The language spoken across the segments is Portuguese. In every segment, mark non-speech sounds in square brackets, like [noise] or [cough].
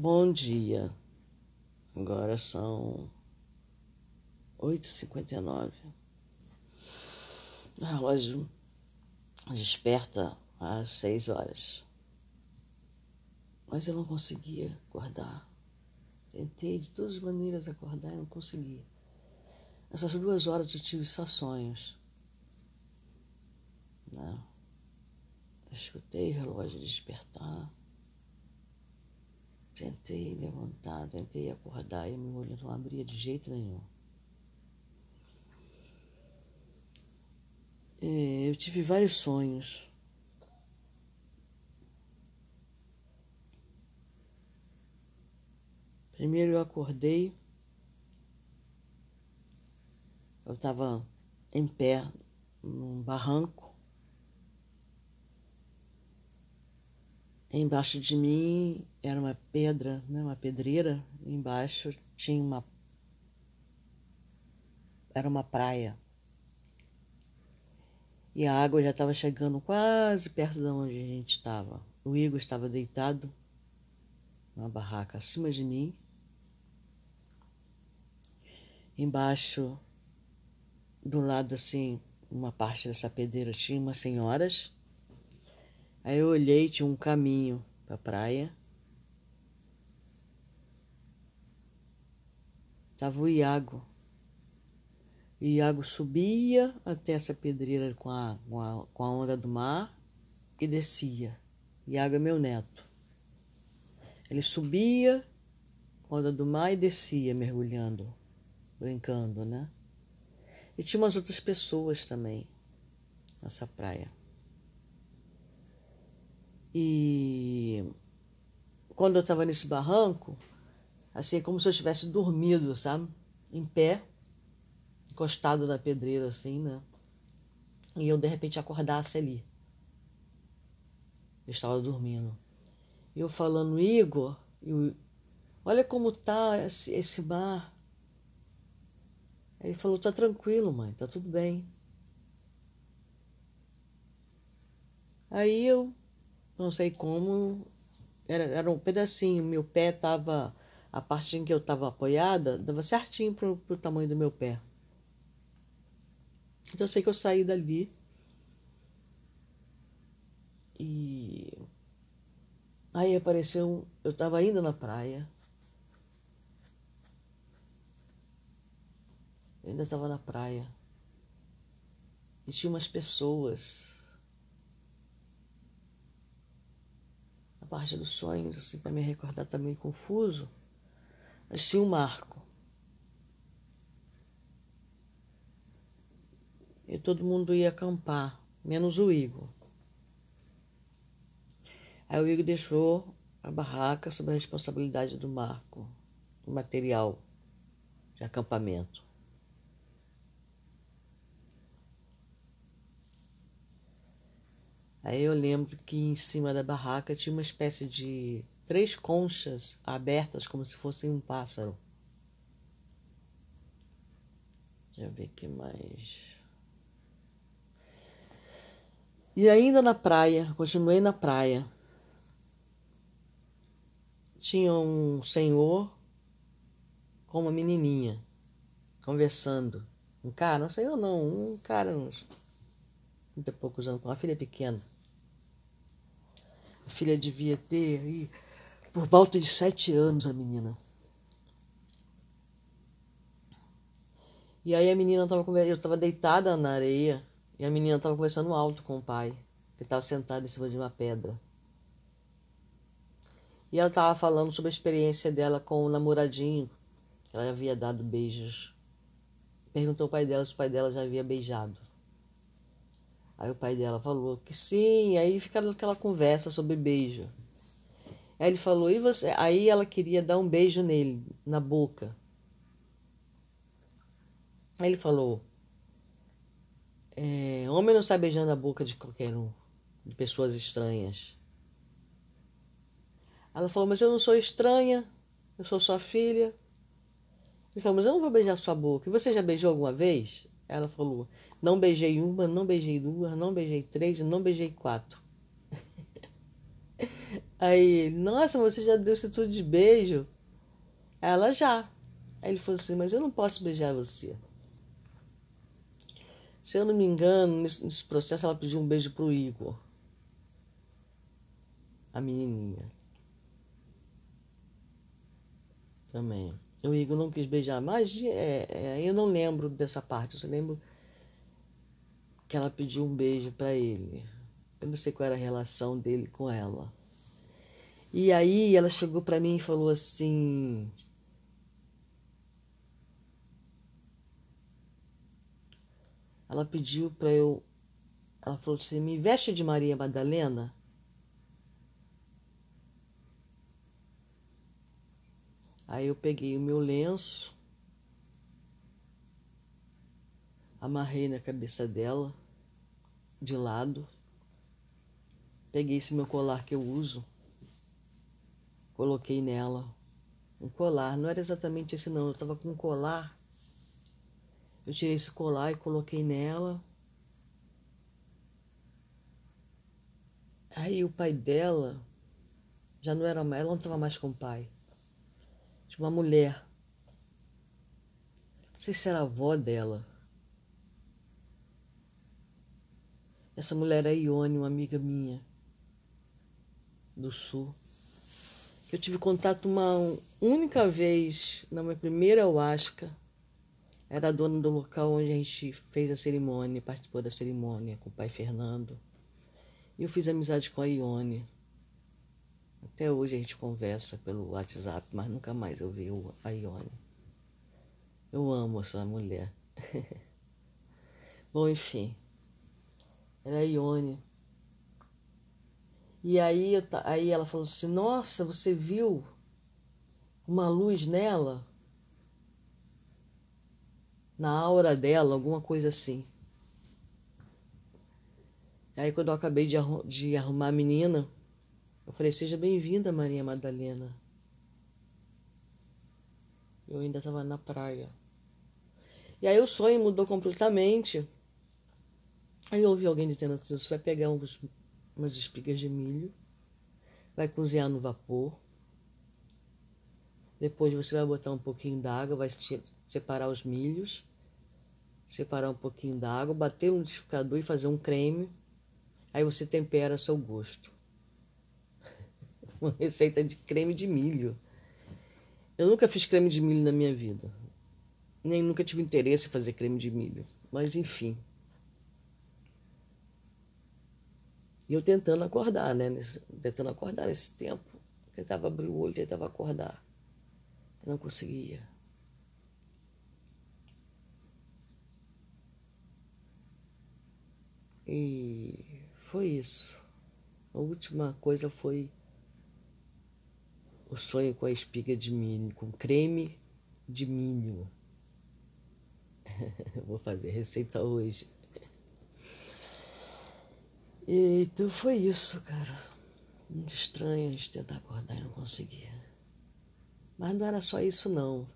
Bom dia. Agora são 8h59. O relógio desperta às 6 horas. Mas eu não conseguia acordar. Tentei de todas as maneiras acordar e não conseguia. Essas duas horas eu tive só sonhos. Não. Eu escutei o relógio despertar. Tentei levantar, tentei acordar e meu olho não abria de jeito nenhum. É, eu tive vários sonhos. Primeiro eu acordei, eu estava em pé num barranco. Embaixo de mim era uma pedra, né, uma pedreira. Embaixo tinha uma. Era uma praia. E a água já estava chegando quase perto de onde a gente estava. O Igor estava deitado numa barraca acima de mim. Embaixo, do lado assim, uma parte dessa pedreira tinha umas senhoras. Aí eu olhei, tinha um caminho para a praia. Tava o Iago. O Iago subia até essa pedreira com a, com a, com a onda do mar e descia. Iago é meu neto. Ele subia com a onda do mar e descia mergulhando brincando, né? E tinha umas outras pessoas também nessa praia. E quando eu estava nesse barranco, assim, como se eu tivesse dormido, sabe? Em pé, encostado na pedreira, assim, né? E eu de repente acordasse ali. Eu estava dormindo. E eu falando, Igor, eu, olha como tá esse, esse mar. Ele falou: tá tranquilo, mãe, tá tudo bem. Aí eu, não sei como, era, era um pedacinho, meu pé tava, a parte em que eu tava apoiada, dava certinho pro, pro tamanho do meu pé. Então eu sei que eu saí dali e aí apareceu, eu tava indo na praia. Ainda estava na praia. E tinha umas pessoas. Parte dos sonhos, assim, para me recordar também confuso. Mas um marco. E todo mundo ia acampar, menos o Igor. Aí o Igor deixou a barraca sob a responsabilidade do Marco, do material de acampamento. Aí eu lembro que em cima da barraca tinha uma espécie de três conchas abertas como se fossem um pássaro. Deixa eu ver que mais. E ainda na praia, continuei na praia. Tinha um senhor com uma menininha conversando. Um cara, não senhor não, um cara, uns 30 e poucos anos, uma filha pequena. A filha devia ter aí por volta de sete anos, a menina. E aí a menina estava eu estava deitada na areia e a menina estava conversando alto com o pai, que estava sentado em cima de uma pedra. E ela estava falando sobre a experiência dela com o namoradinho. Ela havia dado beijos. Perguntou ao pai dela se o pai dela já havia beijado. Aí o pai dela falou que sim, aí ficaram aquela conversa sobre beijo. Aí ele falou, e você? Aí ela queria dar um beijo nele, na boca. Aí ele falou, é, homem não sai beijando a boca de qualquer um, de pessoas estranhas. Ela falou, mas eu não sou estranha, eu sou sua filha. Ele falou, mas eu não vou beijar sua boca. E você já beijou alguma vez? Ela falou: Não beijei uma, não beijei duas, não beijei três, não beijei quatro. [laughs] Aí ele, nossa, você já deu esse tudo de beijo? Ela já. Aí ele falou assim, mas eu não posso beijar você. Se eu não me engano, nesse processo ela pediu um beijo pro Igor. A menininha. Também. O Igor não quis beijar, mas é, é, eu não lembro dessa parte. Eu só lembro que ela pediu um beijo para ele. Eu não sei qual era a relação dele com ela. E aí ela chegou para mim e falou assim: Ela pediu para eu. Ela falou assim: me veste de Maria Madalena. Aí eu peguei o meu lenço, amarrei na cabeça dela, de lado, peguei esse meu colar que eu uso, coloquei nela. Um colar, não era exatamente esse não, eu estava com um colar eu tirei esse colar e coloquei nela. Aí o pai dela já não era mais, ela não estava mais com o pai. Tinha uma mulher. Não sei se era a avó dela. Essa mulher era Ione, uma amiga minha do sul. Eu tive contato uma única vez na minha primeira Huasca era a dona do local onde a gente fez a cerimônia, participou da cerimônia com o pai Fernando. E eu fiz amizade com a Ione. Até hoje a gente conversa pelo WhatsApp, mas nunca mais eu vi a Ione. Eu amo essa mulher. [laughs] Bom, enfim. Era a Ione. E aí, aí ela falou assim: Nossa, você viu uma luz nela? na aura dela, alguma coisa assim. Aí quando eu acabei de, de arrumar a menina, eu falei, seja bem-vinda, Maria Madalena. Eu ainda estava na praia. E aí o sonho mudou completamente. Aí eu ouvi alguém dizendo assim, você vai pegar uns, umas espigas de milho, vai cozinhar no vapor, depois você vai botar um pouquinho d'água, vai separar os milhos, separar um pouquinho da água, bater no liquidificador e fazer um creme. Aí você tempera a seu gosto. [laughs] Uma receita de creme de milho. Eu nunca fiz creme de milho na minha vida. Nem nunca tive interesse em fazer creme de milho. Mas enfim. E eu tentando acordar, né? Nesse, tentando acordar nesse tempo. Tentava abrir o olho, tentava acordar. Não conseguia. E foi isso. A última coisa foi o sonho com a espiga de milho, com creme de milho. [laughs] Vou fazer receita hoje. E, então foi isso, cara. Muito estranho gente tentar acordar e não conseguir. Mas não era só isso, não.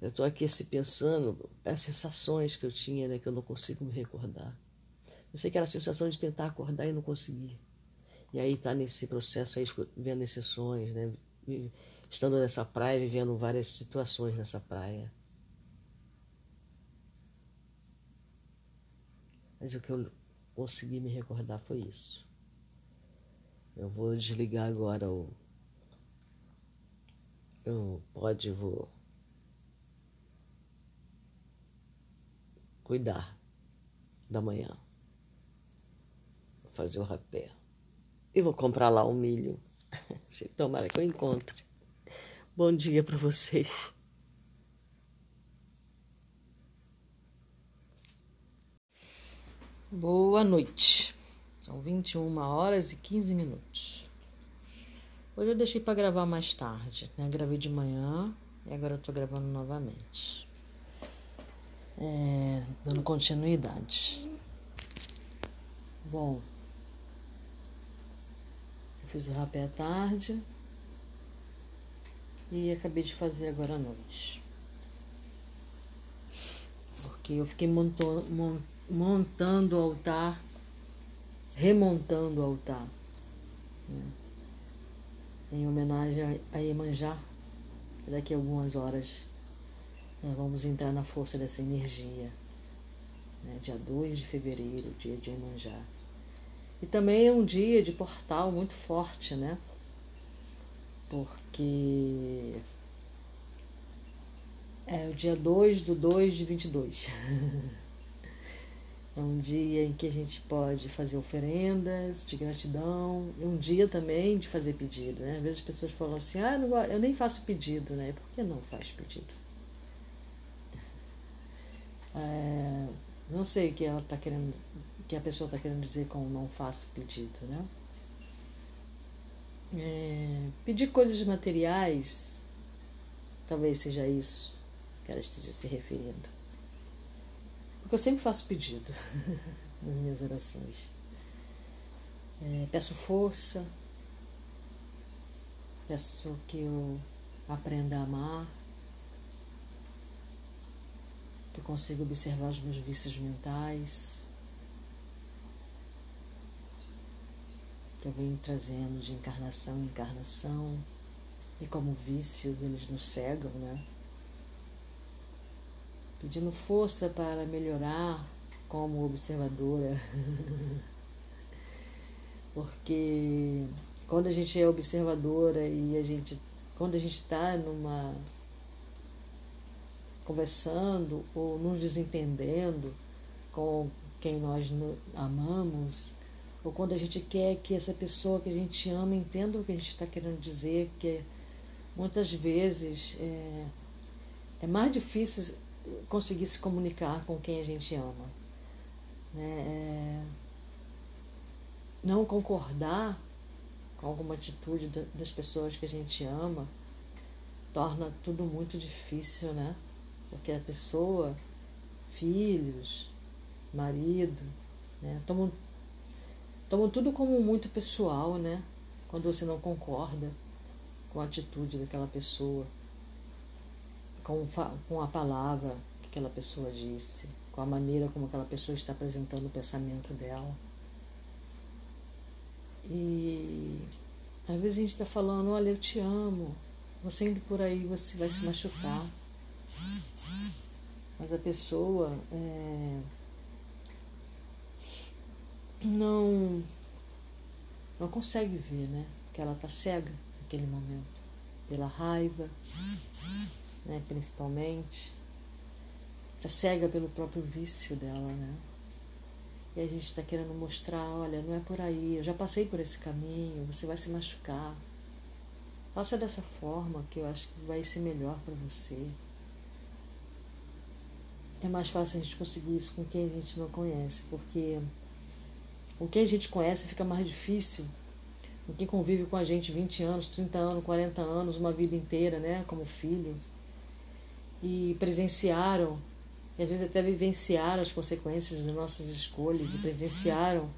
Eu tô aqui se pensando as sensações que eu tinha, né, que eu não consigo me recordar. Eu sei que era a sensação de tentar acordar e não conseguir. E aí tá nesse processo aí, vendo esses sonhos, né? Estando nessa praia, vivendo várias situações nessa praia. Mas o que eu consegui me recordar foi isso. Eu vou desligar agora o. Eu pode vou cuidar da manhã fazer o rapé. E vou comprar lá o milho. Se tomara que eu encontre. Bom dia para vocês. Boa noite. São 21 horas e 15 minutos. Hoje eu deixei para gravar mais tarde, né? Gravei de manhã e agora eu tô gravando novamente. É, dando continuidade. Bom, Fiz o rapé à tarde e acabei de fazer agora à noite. Porque eu fiquei montando, montando o altar, remontando o altar. Né? em homenagem a Iemanjá. Daqui a algumas horas nós vamos entrar na força dessa energia. Né? Dia 2 de fevereiro, dia de Iemanjá. E também é um dia de portal muito forte, né? Porque é o dia 2 do 2 de 22. [laughs] É um dia em que a gente pode fazer oferendas de gratidão. É um dia também de fazer pedido. Né? Às vezes as pessoas falam assim, ah, eu nem faço pedido, né? Por que não faz pedido? [laughs] É, não sei o que ela está querendo, que a pessoa está querendo dizer com não faço pedido, né? É, pedir coisas materiais, talvez seja isso que ela esteja se referindo. Porque eu sempre faço pedido [laughs] nas minhas orações. É, peço força, peço que eu aprenda a amar, que eu consiga observar os meus vícios mentais, eu venho trazendo de encarnação em encarnação, e como vícios eles nos cegam, né? pedindo força para melhorar como observadora. [laughs] Porque quando a gente é observadora e a gente quando a gente está numa conversando ou nos desentendendo com quem nós amamos, ou quando a gente quer que essa pessoa que a gente ama entenda o que a gente está querendo dizer, que muitas vezes é, é mais difícil conseguir se comunicar com quem a gente ama. Né? É, não concordar com alguma atitude das pessoas que a gente ama torna tudo muito difícil, né? Porque a pessoa, filhos, marido, né? tomam, tomam tudo como muito pessoal, né? Quando você não concorda com a atitude daquela pessoa com, com a palavra que aquela pessoa disse, com a maneira como aquela pessoa está apresentando o pensamento dela. E às vezes a gente está falando, olha, eu te amo, você indo por aí, você vai se machucar. Mas a pessoa é, não, não consegue ver, né? Que ela está cega naquele momento, pela raiva, né, principalmente. Está cega pelo próprio vício dela, né? E a gente está querendo mostrar, olha, não é por aí, eu já passei por esse caminho, você vai se machucar. Faça dessa forma que eu acho que vai ser melhor para você. É mais fácil a gente conseguir isso com quem a gente não conhece, porque com quem a gente conhece fica mais difícil. Com quem convive com a gente 20 anos, 30 anos, 40 anos, uma vida inteira, né, como filho e presenciaram, e às vezes até vivenciaram as consequências das nossas escolhas, e presenciaram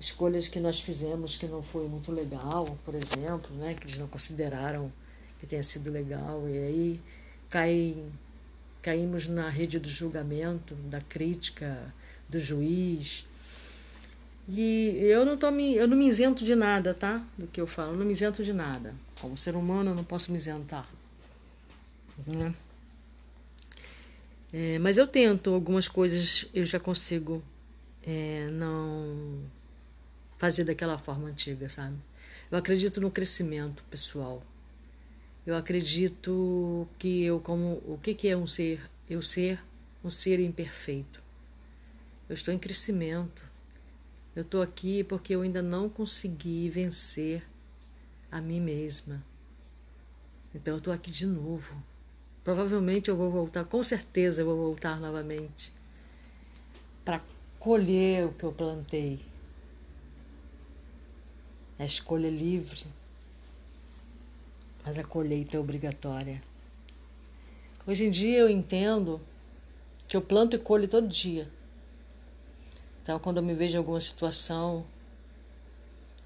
escolhas que nós fizemos que não foi muito legal, por exemplo, né, que eles não consideraram que tenha sido legal, e aí caímos na rede do julgamento, da crítica, do juiz. E eu não, tô me, eu não me isento de nada, tá? Do que eu falo, eu não me isento de nada. Como ser humano, eu não posso me isentar. Né? É, mas eu tento, algumas coisas eu já consigo é, não fazer daquela forma antiga, sabe? Eu acredito no crescimento pessoal. Eu acredito que eu como o que que é um ser? Eu ser um ser imperfeito. Eu estou em crescimento. Eu estou aqui porque eu ainda não consegui vencer a mim mesma. Então eu estou aqui de novo Provavelmente eu vou voltar, com certeza eu vou voltar novamente para colher o que eu plantei. A escolha é livre, mas a colheita é obrigatória. Hoje em dia eu entendo que eu planto e colho todo dia. Então, quando eu me vejo em alguma situação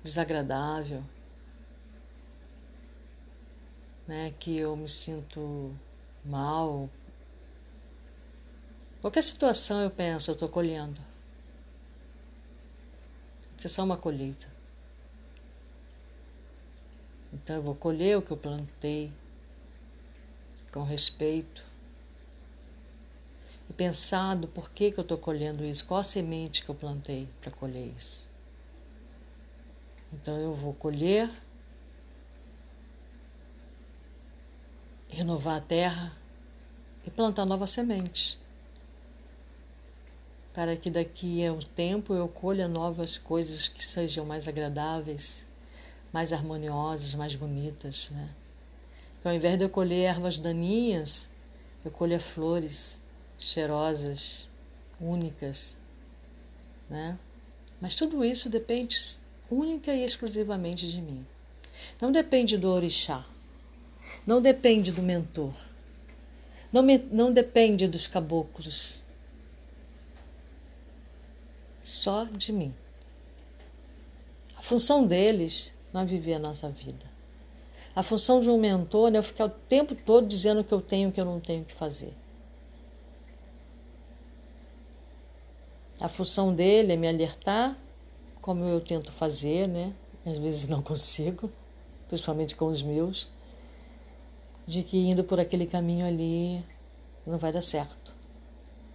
desagradável, né, que eu me sinto mal. Qualquer situação eu penso, eu estou colhendo. Isso é só uma colheita. Então eu vou colher o que eu plantei com respeito e pensar do porquê que eu estou colhendo isso, qual a semente que eu plantei para colher isso. Então eu vou colher, renovar a terra e plantar novas sementes. Para que daqui a um tempo eu colha novas coisas que sejam mais agradáveis, mais harmoniosas, mais bonitas, né? Então, ao invés de eu colher ervas daninhas, eu colher flores cheirosas, únicas, né? Mas tudo isso depende única e exclusivamente de mim. Não depende do orixá, não depende do mentor, não, me, não depende dos caboclos, só de mim. A função deles não é viver a nossa vida. A função de um mentor é eu ficar o tempo todo dizendo o que eu tenho e o que eu não tenho que fazer. A função dele é me alertar, como eu tento fazer, né? Às vezes não consigo, principalmente com os meus, de que indo por aquele caminho ali não vai dar certo.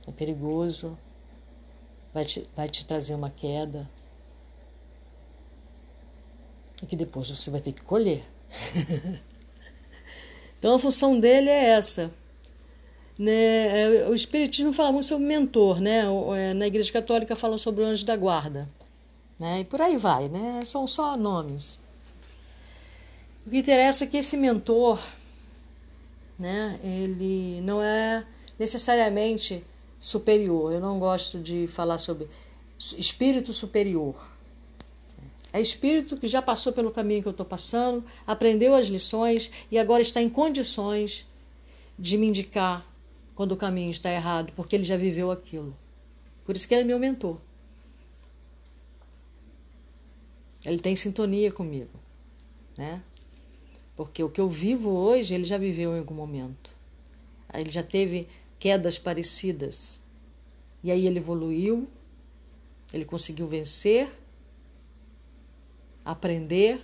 É perigoso, vai te, vai te trazer uma queda. E que depois você vai ter que colher. [laughs] então a função dele é essa. Né? É, o Espiritismo fala muito sobre mentor, né? É, na Igreja Católica falam sobre o anjo da guarda. Né? E por aí vai, né? São só nomes. O que interessa é que esse mentor, né, ele não é necessariamente superior. Eu não gosto de falar sobre espírito superior. É espírito que já passou pelo caminho que eu estou passando, aprendeu as lições e agora está em condições de me indicar quando o caminho está errado, porque ele já viveu aquilo. Por isso que ele é meu mentor. Ele tem sintonia comigo, né? Porque o que eu vivo hoje, ele já viveu em algum momento. Ele já teve quedas parecidas. E aí ele evoluiu, ele conseguiu vencer aprender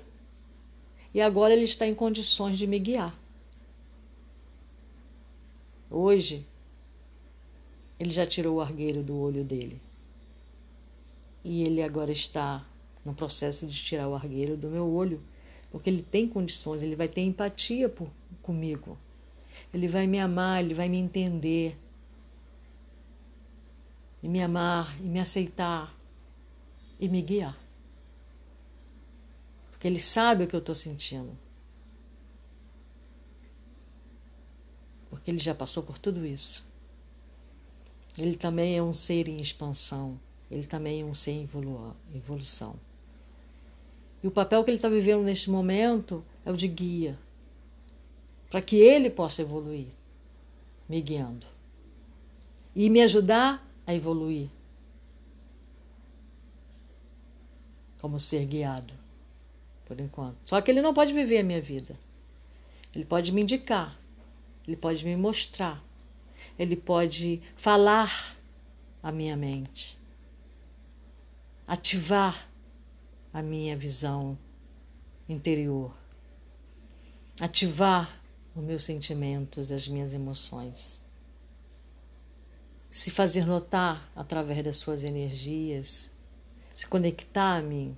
e agora ele está em condições de me guiar. Hoje, ele já tirou o argueiro do olho dele. E ele agora está no processo de tirar o argueiro do meu olho, porque ele tem condições, ele vai ter empatia por, comigo. Ele vai me amar, ele vai me entender. E me amar, e me aceitar, e me guiar porque ele sabe o que eu estou sentindo. Ele já passou por tudo isso. Ele também é um ser em expansão, ele também é um ser em evolução. E o papel que ele está vivendo neste momento é o de guia, para que ele possa evoluir, me guiando e me ajudar a evoluir como ser guiado por enquanto. Só que ele não pode viver a minha vida. Ele pode me indicar, ele pode me mostrar, ele pode falar a minha mente, ativar a minha visão interior, ativar os meus sentimentos, as minhas emoções. Se fazer notar através das suas energias, se conectar a mim.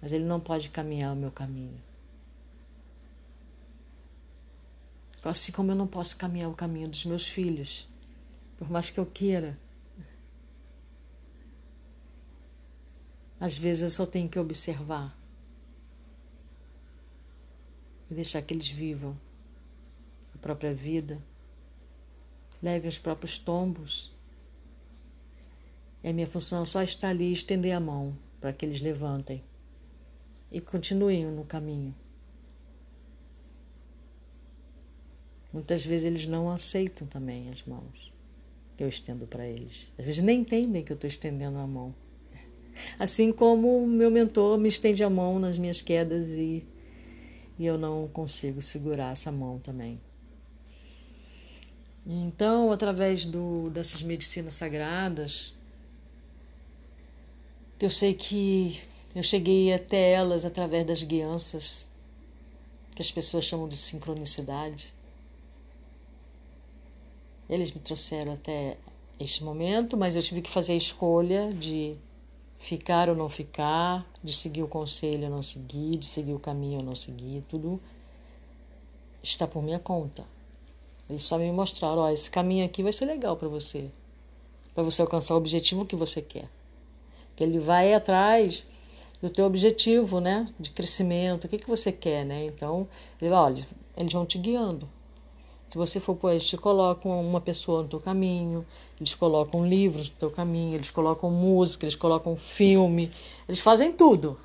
Mas ele não pode caminhar o meu caminho. Assim como eu não posso caminhar o caminho dos meus filhos, por mais que eu queira. Às vezes eu só tenho que observar e deixar que eles vivam a própria vida, levem os próprios tombos. E a minha função é só estar ali e estender a mão para que eles levantem e continuem no caminho. Muitas vezes eles não aceitam também as mãos que eu estendo para eles. Às vezes nem entendem que eu estou estendendo a mão. Assim como o meu mentor me estende a mão nas minhas quedas e, e eu não consigo segurar essa mão também. Então, através do, dessas medicinas sagradas, eu sei que eu cheguei até elas através das guianças que as pessoas chamam de sincronicidade. Eles me trouxeram até este momento, mas eu tive que fazer a escolha de ficar ou não ficar, de seguir o conselho ou não seguir, de seguir o caminho ou não seguir, tudo está por minha conta. Eles só me mostraram, ó, esse caminho aqui vai ser legal para você, para você alcançar o objetivo que você quer. Que ele vai atrás do teu objetivo, né, de crescimento, o que que você quer, né? Então, ele vai, olha, eles vão te guiando. Se você for por eles te colocam uma pessoa no teu caminho, eles colocam livros no teu caminho, eles colocam música, eles colocam filme, eles fazem tudo.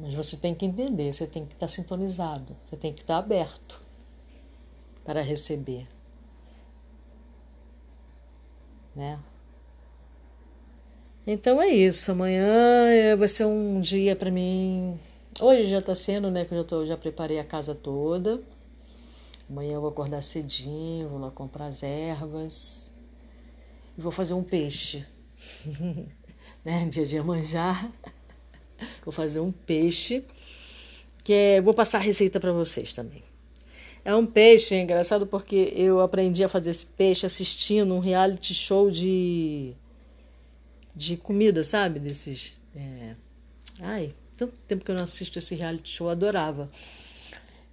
Mas você tem que entender, você tem que estar sintonizado, você tem que estar aberto para receber. Né? Então é isso. Amanhã vai ser um dia para mim Hoje já está sendo, né? Que eu já, tô, já preparei a casa toda. Amanhã eu vou acordar cedinho, vou lá comprar as ervas. E vou fazer um peixe. [laughs] né? Dia de manjar. [laughs] Vou fazer um peixe. Que é, vou passar a receita para vocês também. É um peixe, é engraçado porque eu aprendi a fazer esse peixe assistindo um reality show de de comida, sabe? Desses. É... Ai, tanto tempo que eu não assisto esse reality show, adorava.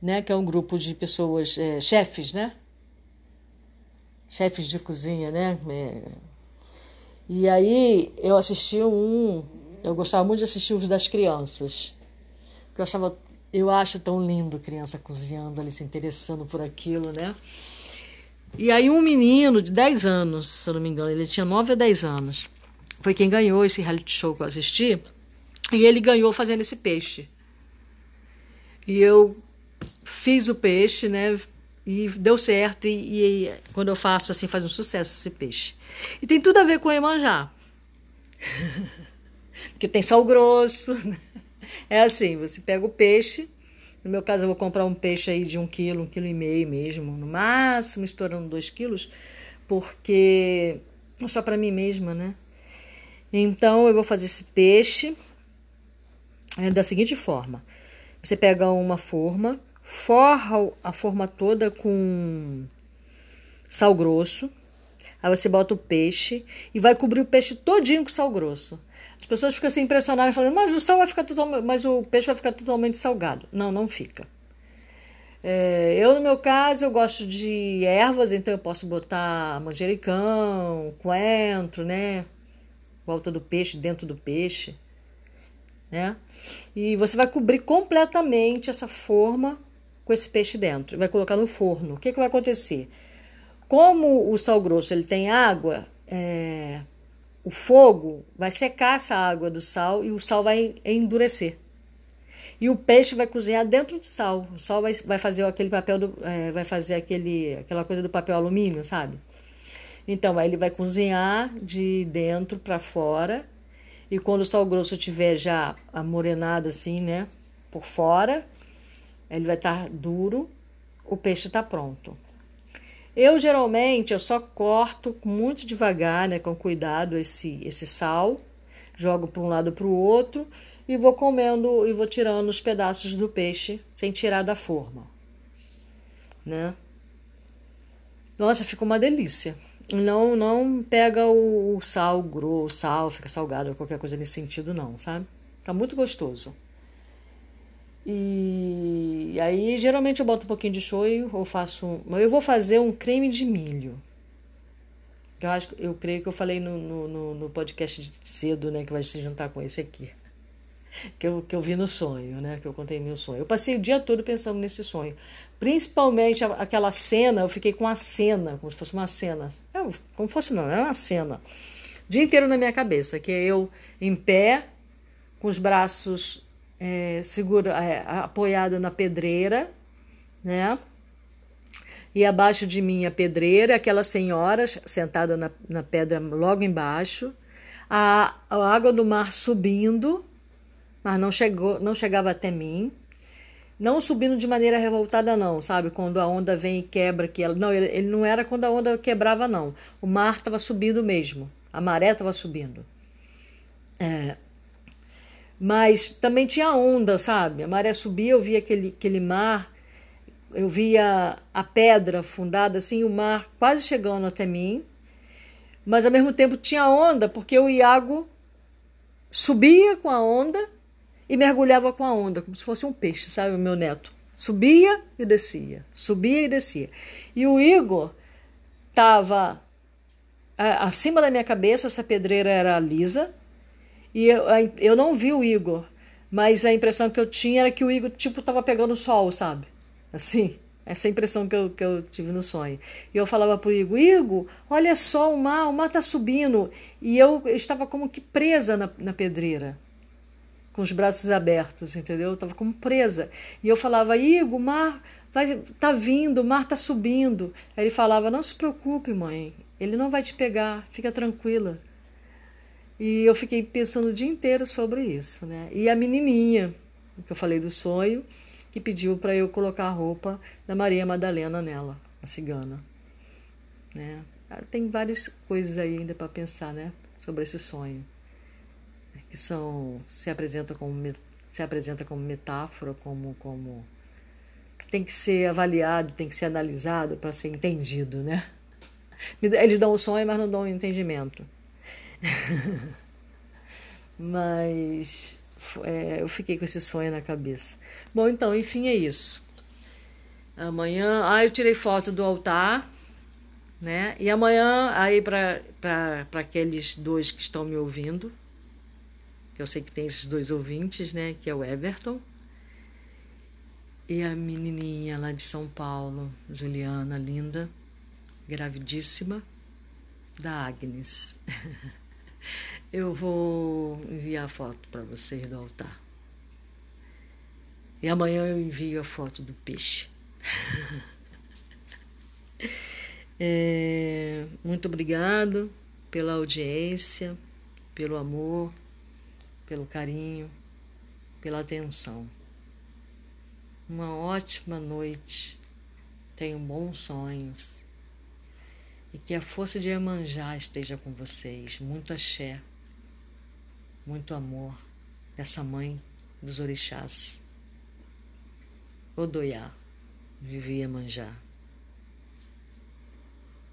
Né? Que é um grupo de pessoas, é, chefes, né? Chefes de cozinha, né? É. E aí eu assisti um. Eu gostava muito de assistir os das crianças. Porque eu achava. Eu acho tão lindo criança cozinhando ali, se interessando por aquilo, né? E aí um menino de 10 anos, se eu não me engano, ele tinha 9 a 10 anos. Foi quem ganhou esse reality show que eu assisti. E ele ganhou fazendo esse peixe. E eu fiz o peixe, né? E deu certo. E, e quando eu faço assim, faz um sucesso esse peixe. E tem tudo a ver com o Emanjá. [laughs] Porque tem sal grosso. Né? É assim, você pega o peixe. No meu caso, eu vou comprar um peixe aí de um quilo, um quilo e meio mesmo. No máximo, estourando dois quilos. Porque é só para mim mesma, né? Então, eu vou fazer esse peixe da seguinte forma: você pega uma forma, forra a forma toda com sal grosso, aí você bota o peixe e vai cobrir o peixe todinho com sal grosso. As pessoas ficam assim impressionadas, falando, mas o sal vai ficar totalmente, mas o peixe vai ficar totalmente salgado. Não, não fica. É, eu, no meu caso, eu gosto de ervas, então eu posso botar manjericão, coentro, né? Volta do peixe, dentro do peixe né? E você vai cobrir completamente essa forma com esse peixe dentro. Vai colocar no forno. O que, que vai acontecer? Como o sal grosso ele tem água, é, o fogo vai secar essa água do sal e o sal vai endurecer. E o peixe vai cozinhar dentro do sal. O sal vai, vai fazer aquele papel do, é, vai fazer aquele, aquela coisa do papel alumínio, sabe? Então, aí ele vai cozinhar de dentro para fora e quando o sal grosso tiver já amorenado assim, né, por fora, ele vai estar tá duro, o peixe está pronto. Eu geralmente eu só corto muito devagar, né, com cuidado esse esse sal, jogo para um lado para o outro e vou comendo e vou tirando os pedaços do peixe sem tirar da forma, né? Nossa, fica uma delícia não não pega o, o sal grosso, sal, fica salgado ou qualquer coisa nesse sentido, não, sabe? Tá muito gostoso. E aí, geralmente eu boto um pouquinho de shoyu ou faço. Eu vou fazer um creme de milho. Eu acho, eu creio que eu falei no, no, no podcast cedo, né, que vai se juntar com esse aqui. Que eu, que eu vi no sonho, né? Que eu contei meu sonho. Eu passei o dia todo pensando nesse sonho. Principalmente aquela cena, eu fiquei com a cena, como se fosse uma cena. É, como fosse não, é uma cena. O dia inteiro na minha cabeça, que é eu em pé, com os braços é, segura, é, apoiado na pedreira, né? E abaixo de mim a pedreira, aquela senhora sentada na, na pedra logo embaixo, a, a água do mar subindo, mas não chegou, não chegava até mim. Não subindo de maneira revoltada, não, sabe? Quando a onda vem e quebra, que ela. Não, ele, ele não era quando a onda quebrava, não. O mar estava subindo mesmo. A maré estava subindo. É, Mas também tinha onda, sabe? A maré subia, eu via aquele, aquele mar, eu via a pedra fundada, assim, o mar quase chegando até mim. Mas ao mesmo tempo tinha onda, porque o Iago subia com a onda e mergulhava com a onda, como se fosse um peixe, sabe, o meu neto? Subia e descia, subia e descia. E o Igor estava acima da minha cabeça, essa pedreira era lisa, e eu, eu não vi o Igor, mas a impressão que eu tinha era que o Igor, tipo, estava pegando sol, sabe? Assim, essa impressão que eu, que eu tive no sonho. E eu falava para o Igor, Igor, olha só o mar, o mar está subindo. E eu estava como que presa na, na pedreira, com os braços abertos, entendeu? Eu estava como presa. E eu falava, Igor, o mar vai, tá vindo, o mar está subindo. Aí ele falava, não se preocupe, mãe, ele não vai te pegar, fica tranquila. E eu fiquei pensando o dia inteiro sobre isso, né? E a menininha, que eu falei do sonho, que pediu para eu colocar a roupa da Maria Madalena nela, a cigana, né? Tem várias coisas aí ainda para pensar, né, sobre esse sonho, que são se apresenta como se apresenta como metáfora, como como tem que ser avaliado, tem que ser analisado para ser entendido, né? Eles dão o sonho, mas não dão o entendimento. [laughs] Mas é, eu fiquei com esse sonho na cabeça. Bom, então, enfim, é isso. Amanhã, ah, eu tirei foto do altar, né? E amanhã, aí para aqueles dois que estão me ouvindo, eu sei que tem esses dois ouvintes, né? Que é o Everton e a menininha lá de São Paulo, Juliana, linda, gravidíssima, da Agnes. [laughs] Eu vou enviar a foto para vocês do altar. E amanhã eu envio a foto do peixe. [laughs] é, muito obrigado pela audiência, pelo amor, pelo carinho, pela atenção. Uma ótima noite. Tenham bons sonhos. E que a força de Emanjá esteja com vocês. Muito axé muito amor dessa mãe dos orixás. Odoiá, vivia manjar.